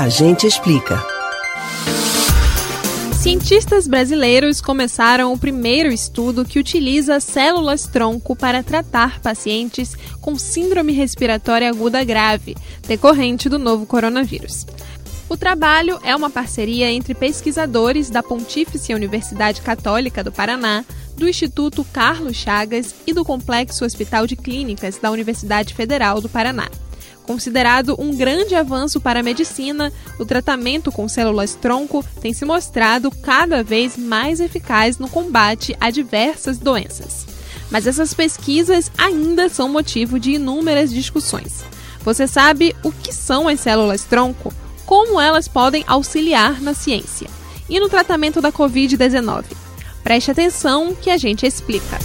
A gente explica. Cientistas brasileiros começaram o primeiro estudo que utiliza células-tronco para tratar pacientes com síndrome respiratória aguda grave, decorrente do novo coronavírus. O trabalho é uma parceria entre pesquisadores da Pontífice Universidade Católica do Paraná, do Instituto Carlos Chagas e do Complexo Hospital de Clínicas da Universidade Federal do Paraná. Considerado um grande avanço para a medicina, o tratamento com células-tronco tem se mostrado cada vez mais eficaz no combate a diversas doenças. Mas essas pesquisas ainda são motivo de inúmeras discussões. Você sabe o que são as células-tronco? Como elas podem auxiliar na ciência? E no tratamento da Covid-19? Preste atenção que a gente explica.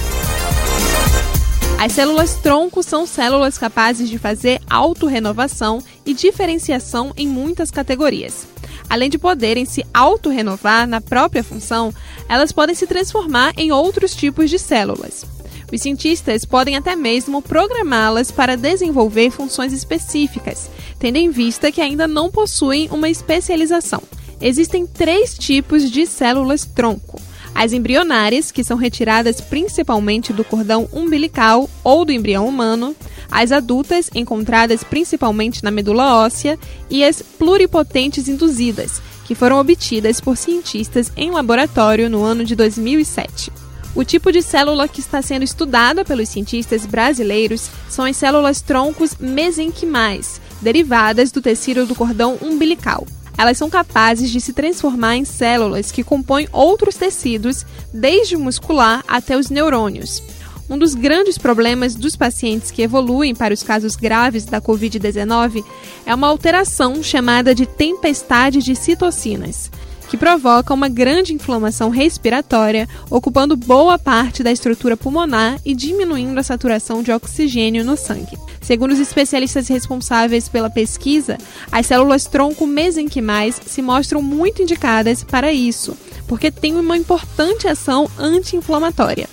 As células tronco são células capazes de fazer autorrenovação e diferenciação em muitas categorias. Além de poderem se autorrenovar na própria função, elas podem se transformar em outros tipos de células. Os cientistas podem até mesmo programá-las para desenvolver funções específicas, tendo em vista que ainda não possuem uma especialização. Existem três tipos de células tronco as embrionárias, que são retiradas principalmente do cordão umbilical ou do embrião humano, as adultas, encontradas principalmente na medula óssea, e as pluripotentes induzidas, que foram obtidas por cientistas em laboratório no ano de 2007. O tipo de célula que está sendo estudada pelos cientistas brasileiros são as células troncos mesenquimais, derivadas do tecido do cordão umbilical elas são capazes de se transformar em células que compõem outros tecidos, desde o muscular até os neurônios. Um dos grandes problemas dos pacientes que evoluem para os casos graves da Covid-19 é uma alteração chamada de tempestade de citocinas, que provoca uma grande inflamação respiratória, ocupando boa parte da estrutura pulmonar e diminuindo a saturação de oxigênio no sangue. Segundo os especialistas responsáveis pela pesquisa, as células tronco mesenquimais se mostram muito indicadas para isso, porque têm uma importante ação anti-inflamatória.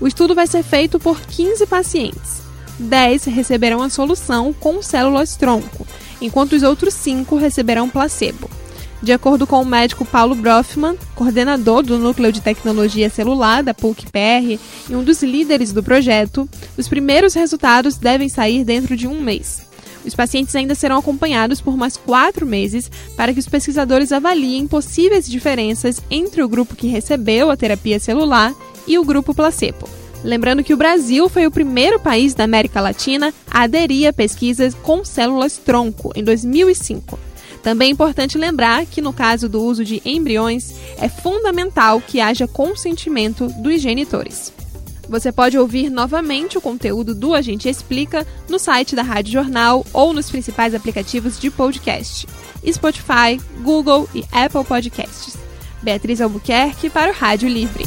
O estudo vai ser feito por 15 pacientes. 10 receberão a solução com células tronco, enquanto os outros 5 receberão placebo. De acordo com o médico Paulo Brofman, coordenador do Núcleo de Tecnologia Celular da PUC-PR e um dos líderes do projeto, os primeiros resultados devem sair dentro de um mês. Os pacientes ainda serão acompanhados por mais quatro meses para que os pesquisadores avaliem possíveis diferenças entre o grupo que recebeu a terapia celular e o grupo placebo. Lembrando que o Brasil foi o primeiro país da América Latina a aderir a pesquisas com células tronco em 2005. Também é importante lembrar que, no caso do uso de embriões, é fundamental que haja consentimento dos genitores. Você pode ouvir novamente o conteúdo do Agente Explica no site da Rádio Jornal ou nos principais aplicativos de podcast: Spotify, Google e Apple Podcasts. Beatriz Albuquerque para o Rádio Livre.